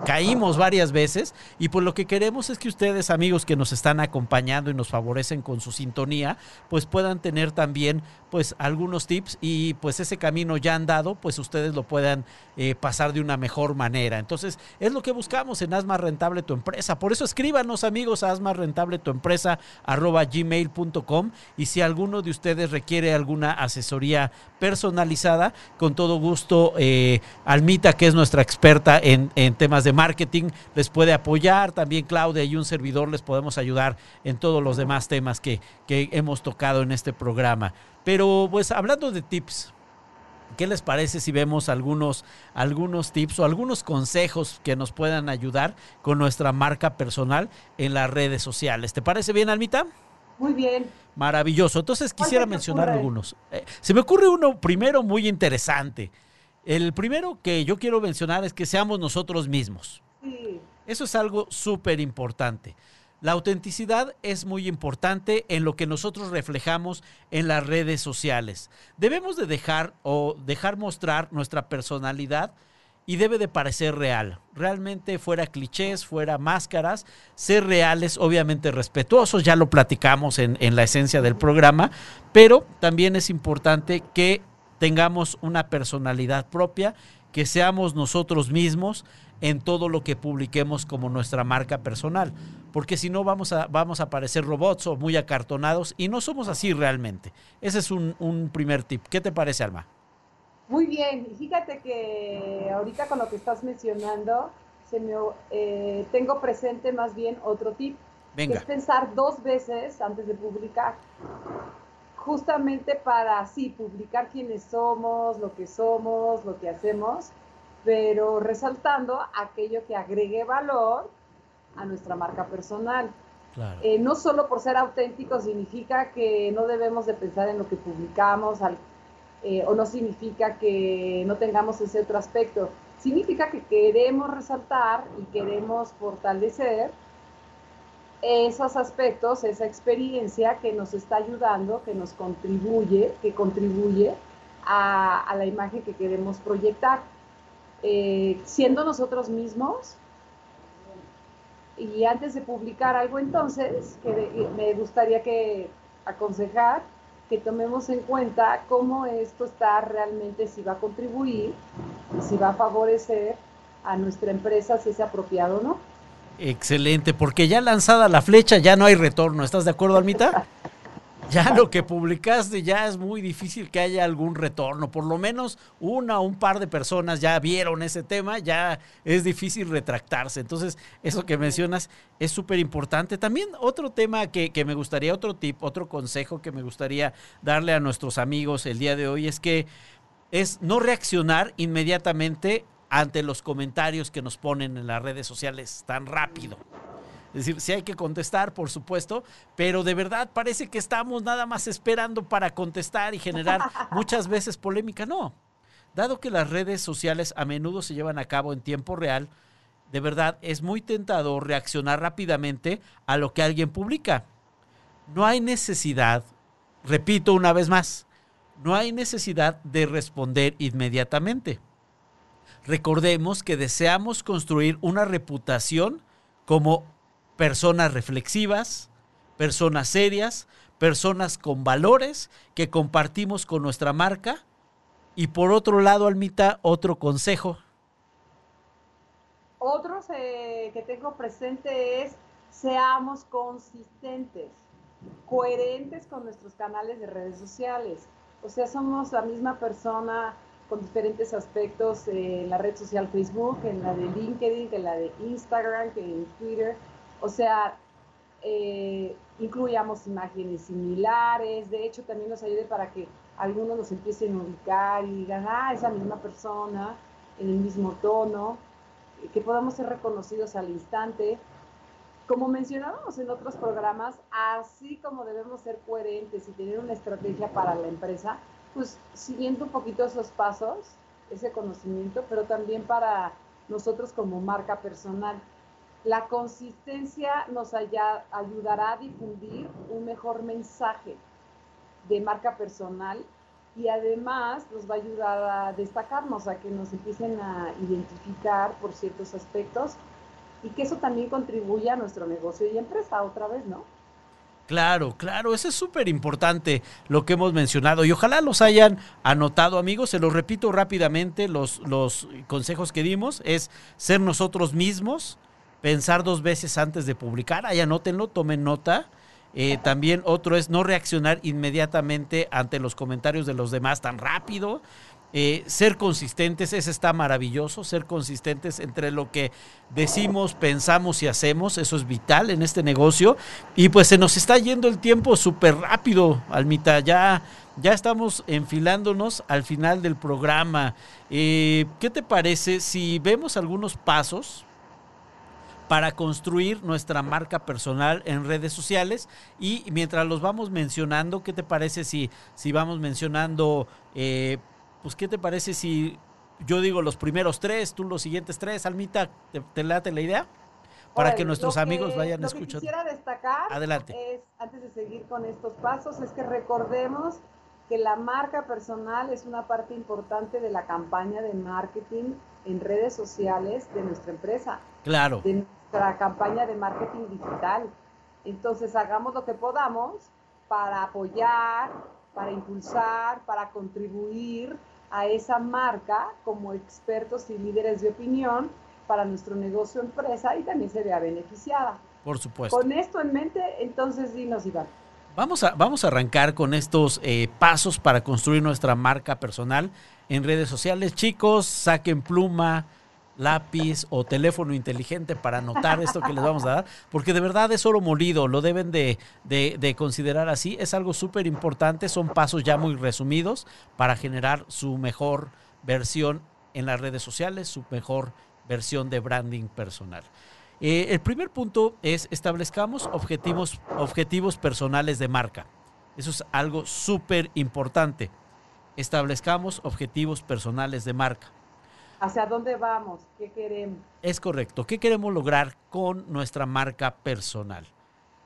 caímos varias veces. Y pues lo que queremos es que ustedes, amigos que nos están acompañando y nos favorecen con su sintonía, pues puedan tener también pues algunos tips y pues ese camino ya andado, pues ustedes lo puedan pasar de una mejor manera. Entonces, es lo que buscamos en Haz Más Rentable Tu Empresa. Por eso escríbanos, amigos, a Haz Más Rentable Tu Empresa, arroba gmail.com. Y si alguno de ustedes requiere alguna asesoría personalizada, con todo gusto, eh, Almita, que es nuestra experta en, temas de marketing, les puede apoyar. También Claudia y un servidor les podemos ayudar en todos los demás temas que, que hemos tocado en este programa. Pero pues hablando de tips, ¿Qué les parece si vemos algunos, algunos tips o algunos consejos que nos puedan ayudar con nuestra marca personal en las redes sociales? ¿Te parece bien, Almita? Muy bien. Maravilloso. Entonces quisiera mencionar algunos. Eh, se me ocurre uno primero muy interesante. El primero que yo quiero mencionar es que seamos nosotros mismos. Sí. Eso es algo súper importante. La autenticidad es muy importante en lo que nosotros reflejamos en las redes sociales. Debemos de dejar o dejar mostrar nuestra personalidad y debe de parecer real. Realmente fuera clichés, fuera máscaras, ser reales, obviamente respetuosos, ya lo platicamos en, en la esencia del programa, pero también es importante que tengamos una personalidad propia, que seamos nosotros mismos en todo lo que publiquemos como nuestra marca personal, porque si no vamos a, vamos a parecer robots o muy acartonados y no somos así realmente. Ese es un, un primer tip. ¿Qué te parece, Alma? Muy bien, fíjate que ahorita con lo que estás mencionando, se me, eh, tengo presente más bien otro tip, que es pensar dos veces antes de publicar, justamente para sí, publicar quiénes somos, lo que somos, lo que hacemos, pero resaltando aquello que agregue valor a nuestra marca personal. Eh, no solo por ser auténtico significa que no debemos de pensar en lo que publicamos, al eh, o no significa que no tengamos ese otro aspecto. Significa que queremos resaltar y queremos fortalecer esos aspectos, esa experiencia que nos está ayudando, que nos contribuye, que contribuye a, la imagen que queremos proyectar. eh, siendo nosotros mismos. Y antes de publicar algo entonces, me gustaría que aconsejar que tomemos en cuenta cómo esto está realmente, si va a contribuir, si va a favorecer a nuestra empresa, si es apropiado o no. Excelente, porque ya lanzada la flecha ya no hay retorno. ¿Estás de acuerdo, Almita? ya lo que publicaste ya es muy difícil que haya algún retorno. Por lo menos una o un par de personas ya vieron ese tema, ya es difícil retractarse. Entonces, eso que mencionas es súper importante. También otro tema que, que, me gustaría, otro tip, otro consejo que me gustaría darle a nuestros amigos el día de hoy es que es no reaccionar inmediatamente ante los comentarios que nos ponen en las redes sociales tan rápido. Es decir, sí hay que contestar, por supuesto, pero de verdad parece que estamos nada más esperando para contestar y generar muchas veces polémica. No. Dado que las redes sociales a menudo se llevan a cabo en tiempo real, de verdad es muy tentador reaccionar rápidamente a lo que alguien publica. No hay necesidad, repito una vez más, no hay necesidad de responder inmediatamente. Recordemos que deseamos construir una reputación como personas reflexivas, personas serias, personas con valores que compartimos con nuestra marca. Y por otro lado, Almita, otro consejo. Otro que tengo presente es seamos consistentes, coherentes con nuestros canales de redes sociales. O sea, somos la misma persona con diferentes aspectos en la red social Facebook, en la de LinkedIn, en la de Instagram, en Twitter. O sea, eh, incluyamos imágenes similares, de hecho también nos ayude para que algunos nos empiecen a ubicar y digan, ah, esa misma persona, en el mismo tono, que podamos ser reconocidos al instante. Como mencionábamos en otros programas, así como debemos ser coherentes y tener una estrategia para la empresa, pues siguiendo un poquito esos pasos, ese conocimiento, pero también para nosotros como marca personal. La consistencia nos ayudará a difundir un mejor mensaje de marca personal y además nos va a ayudar a destacarnos, a que nos empiecen a identificar por ciertos aspectos y que eso también contribuya a nuestro negocio y empresa otra vez, ¿no? Claro, claro, eso es súper importante lo que hemos mencionado y ojalá los hayan anotado amigos, se los repito rápidamente, los, los consejos que dimos es ser nosotros mismos, pensar dos veces antes de publicar. Ahí anótenlo, tomen nota. Eh, también otro es no reaccionar inmediatamente ante los comentarios de los demás tan rápido. Eh, ser consistentes, ese está maravilloso, ser consistentes entre lo que decimos, pensamos y hacemos, eso es vital en este negocio. Y pues se nos está yendo el tiempo súper rápido, Almita, ya, ya estamos enfilándonos al final del programa. Eh, ¿Qué te parece si vemos algunos pasos para construir nuestra marca personal en redes sociales. Y mientras los vamos mencionando, ¿qué te parece si, si vamos mencionando, eh, pues qué te parece si yo digo los primeros tres, tú los siguientes tres, Almita, ¿te, late la idea? Para que nuestros amigos vayan lo escuchando. Que quisiera destacar, Adelante. Es, antes de seguir con estos pasos, es que recordemos que la marca personal es una parte importante de la campaña de marketing en redes sociales de nuestra empresa. Claro. De nuestra campaña de marketing digital. Entonces, hagamos lo que podamos para apoyar, para impulsar, para contribuir a esa marca como expertos y líderes de opinión para nuestro negocio empresa y también se vea beneficiada. Por supuesto. Con esto en mente, entonces dinos, Iván. Vamos a, vamos a arrancar con estos eh, pasos para construir nuestra marca personal en redes sociales. Chicos, saquen pluma, lápiz o teléfono inteligente para anotar esto que les vamos a dar, porque de verdad es oro molido, lo deben de, de considerar así. Es algo súper importante, son pasos ya muy resumidos para generar su mejor versión en las redes sociales, su mejor versión de branding personal. Eh, el primer punto es establezcamos objetivos, objetivos personales de marca. Eso es algo súper importante. Establezcamos objetivos personales de marca. ¿Hacia dónde vamos? ¿Qué queremos? Es correcto. ¿Qué queremos lograr con nuestra marca personal?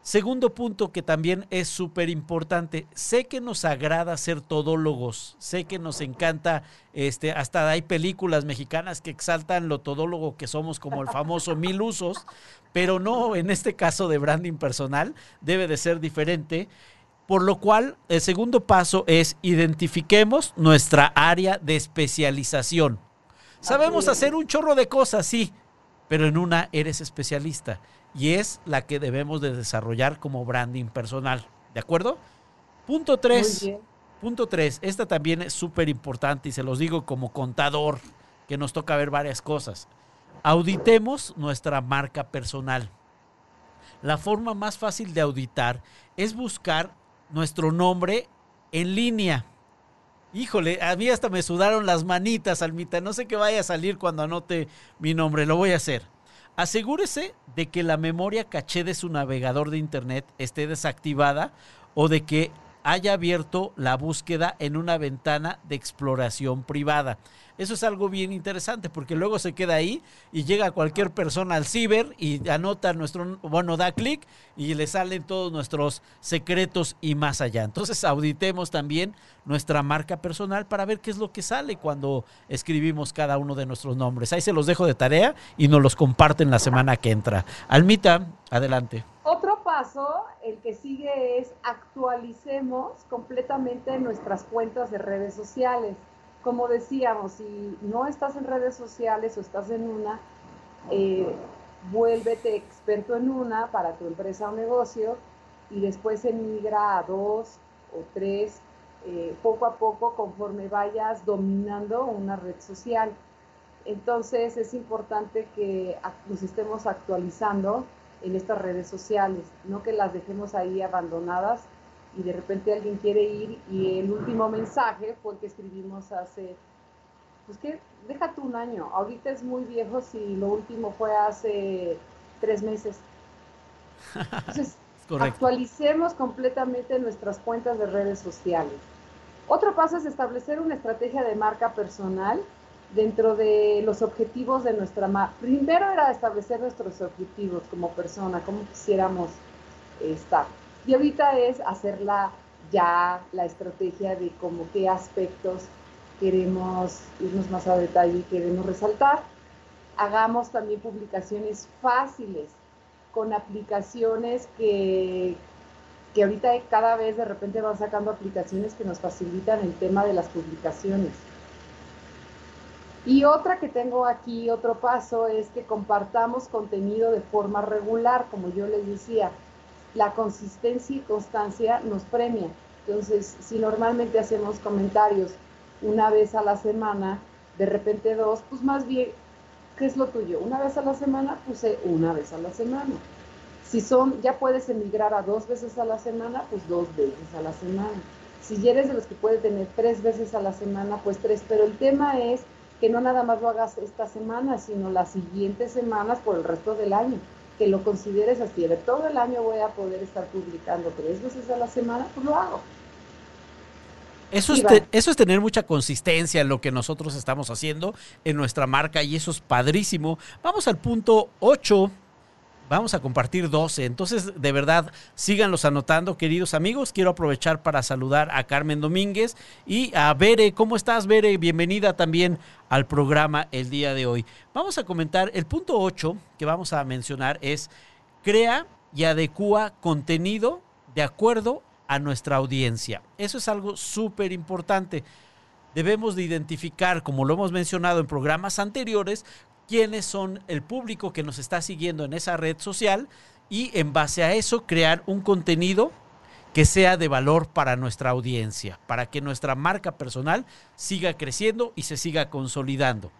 Segundo punto que también es súper importante, sé que nos agrada ser todólogos, sé que nos encanta, este, hasta hay películas mexicanas que exaltan lo todólogo que somos como el famoso mil usos, pero no, en este caso de branding personal debe de ser diferente. Por lo cual, el segundo paso es identifiquemos nuestra área de especialización. Sabemos hacer un chorro de cosas, sí, pero en una eres especialista y es la que debemos de desarrollar como branding personal. ¿De acuerdo? Punto 3. Punto 3. Esta también es súper importante y se los digo como contador, que nos toca ver varias cosas. Auditemos nuestra marca personal. La forma más fácil de auditar es buscar nuestro nombre en línea. Híjole, a mí hasta me sudaron las manitas, Almita. No sé qué vaya a salir cuando anote mi nombre. Lo voy a hacer. Asegúrese de que la memoria caché de su navegador de Internet esté desactivada o de que haya abierto la búsqueda en una ventana de exploración privada. Eso es algo bien interesante porque luego se queda ahí y llega cualquier persona al ciber y anota nuestro, bueno, da clic y le salen todos nuestros secretos y más allá. Entonces auditemos también nuestra marca personal para ver qué es lo que sale cuando escribimos cada uno de nuestros nombres. Ahí se los dejo de tarea y nos los comparten la semana que entra. Almita, adelante. Otro paso, el que sigue es actualicemos completamente nuestras cuentas de redes sociales como decíamos, si no estás en redes sociales o estás en una, eh, vuélvete experto en una para tu empresa o negocio y después emigra a dos o tres, eh, poco a poco conforme vayas dominando una red social. Entonces es importante que nos estemos actualizando en estas redes sociales, no que las dejemos ahí abandonadas y de repente alguien quiere ir y el último mensaje fue el que escribimos hace, pues que déjate un año, ahorita es muy viejo si lo último fue hace tres meses. Entonces, actualicemos completamente nuestras cuentas de redes sociales. Otro paso es establecer una estrategia de marca personal dentro de los objetivos de nuestra marca. Primero era establecer nuestros objetivos como persona, cómo quisiéramos estar. Y ahorita es hacerla ya la estrategia de cómo qué aspectos queremos irnos más a detalle y queremos resaltar. Hagamos también publicaciones fáciles con aplicaciones que, que ahorita cada vez de repente van sacando aplicaciones que nos facilitan el tema de las publicaciones. Y otra que tengo aquí, otro paso, es que compartamos contenido de forma regular, como yo les decía la consistencia y constancia nos premia. Entonces, si normalmente hacemos comentarios una vez a la semana, de repente dos, pues más bien, ¿qué es lo tuyo? Una vez a la semana, puse una vez a la semana. Si son, ya puedes emigrar a dos veces a la semana, pues dos veces a la semana. Si eres de los que puede tener tres veces a la semana, pues tres. Pero el tema es que no nada más lo hagas esta semana, sino las siguientes semanas por el resto del año que lo consideres así, de todo el año voy a poder estar publicando tres veces a la semana, pues lo hago. Eso es, eso es tener mucha consistencia en lo que nosotros estamos haciendo en nuestra marca y eso es padrísimo. Vamos al punto 8 Vamos a compartir 12. Entonces, de verdad, síganlos anotando, queridos amigos. Quiero aprovechar para saludar a Carmen Domínguez y a Bere. ¿Cómo estás, Bere? Bienvenida también al programa el día de hoy. Vamos a comentar el punto 8 que vamos a mencionar es crea y adecua contenido de acuerdo a nuestra audiencia. Eso es algo súper importante debemos de identificar, como lo hemos mencionado en programas anteriores, quiénes son el público que nos está siguiendo en esa red social y en base a eso crear un contenido que sea de valor para nuestra audiencia, para que nuestra marca personal siga creciendo y se siga consolidando.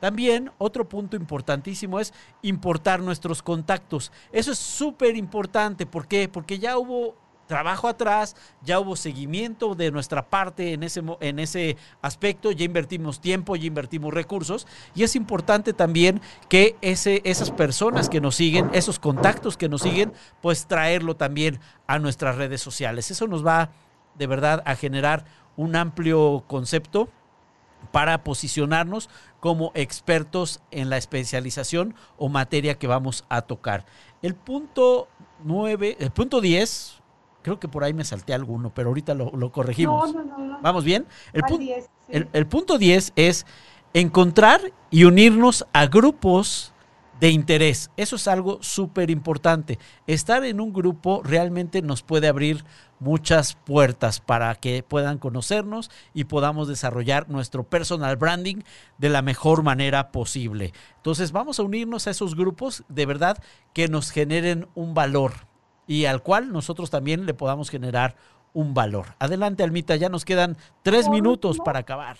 También otro punto importantísimo es importar nuestros contactos. Eso es súper importante. ¿Por qué? Porque ya hubo trabajo atrás, ya hubo seguimiento de nuestra parte en ese, en ese aspecto, ya invertimos tiempo, ya invertimos recursos y es importante también que ese, esas personas que nos siguen, esos contactos que nos siguen, pues traerlo también a nuestras redes sociales. Eso nos va de verdad a generar un amplio concepto para posicionarnos como expertos en la especialización o materia que vamos a tocar. El punto 9, el punto 10, creo que por ahí me salté alguno, pero ahorita lo, lo corregimos. No, no, no, no. ¿Vamos bien? El, pu- 10, sí. el- el punto 10 es encontrar y unirnos a grupos de interés. Eso es algo súper importante. Estar en un grupo realmente nos puede abrir muchas puertas para que puedan conocernos y podamos desarrollar nuestro personal branding de la mejor manera posible. Entonces vamos a unirnos a esos grupos de verdad que nos generen un valor y al cual nosotros también le podamos generar un valor. Adelante, Almita, ya nos quedan tres minutos último, para acabar.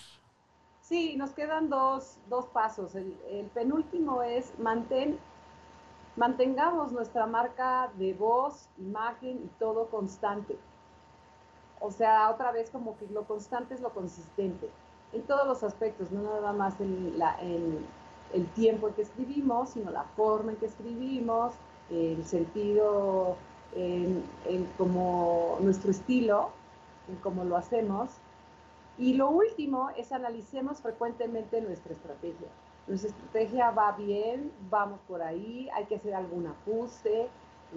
Sí, nos quedan dos, dos pasos. El, el penúltimo es mantén, mantengamos nuestra marca de voz, imagen y todo constante. O sea, otra vez como que lo constante es lo consistente en todos los aspectos, no nada más en, la, en el tiempo en que escribimos, sino la forma en que escribimos, el sentido, en, en como nuestro estilo, en cómo lo hacemos. Y lo último es analicemos frecuentemente nuestra estrategia. Nuestra estrategia va bien, vamos por ahí, hay que hacer algún ajuste,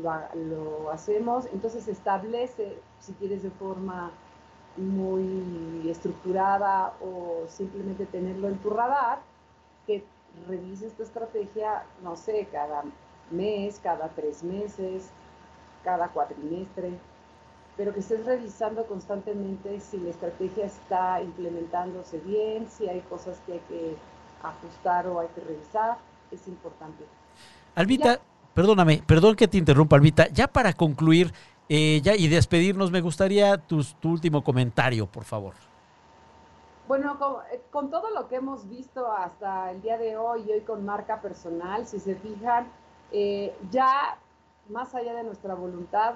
lo, lo hacemos, entonces establece, si quieres de forma muy estructurada o simplemente tenerlo en tu radar, que revises tu estrategia, no sé, cada mes, cada tres meses, cada cuatrimestre, pero que estés revisando constantemente si la estrategia está implementándose bien, si hay cosas que hay que ajustar o hay que revisar, es importante. Alvita, perdóname, perdón que te interrumpa, Alvita. Ya para concluir eh, ya y despedirnos, me gustaría tus- tu último comentario, por favor. Bueno, con, eh, con todo lo que hemos visto hasta el día de hoy y hoy con marca personal, si se fijan, eh, ya más allá de nuestra voluntad,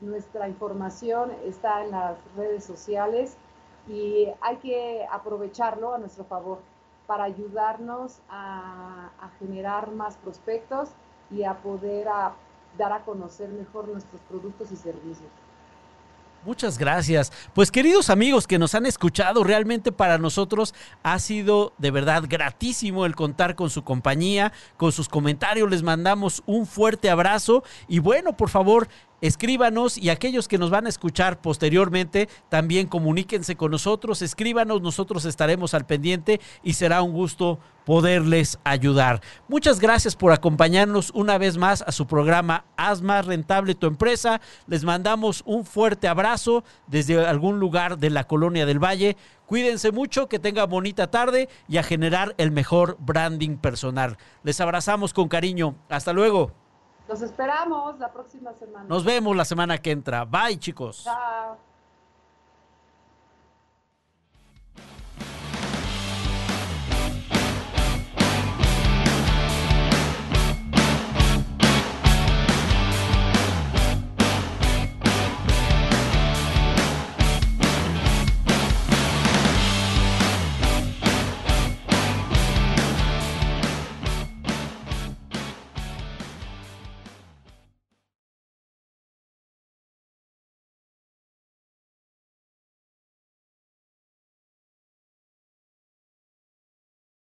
nuestra información está en las redes sociales y hay que aprovecharlo a nuestro favor para ayudarnos a, generar más prospectos y a poder dar a conocer mejor nuestros productos y servicios. Muchas gracias. Pues queridos amigos que nos han escuchado, realmente para nosotros ha sido de verdad gratísimo el contar con su compañía, con sus comentarios. Les mandamos un fuerte abrazo y bueno, por favor, escríbanos y aquellos que nos van a escuchar posteriormente, también comuníquense con nosotros, escríbanos, nosotros estaremos al pendiente y será un gusto poderles ayudar. Muchas gracias por acompañarnos una vez más a su programa Haz más rentable tu empresa. Les mandamos un fuerte abrazo desde algún lugar de la colonia del Valle. Cuídense mucho, que tengan bonita tarde y a generar el mejor branding personal. Les abrazamos con cariño. Hasta luego. Los esperamos la próxima semana. Nos vemos la semana que entra. Bye, chicos. Chao.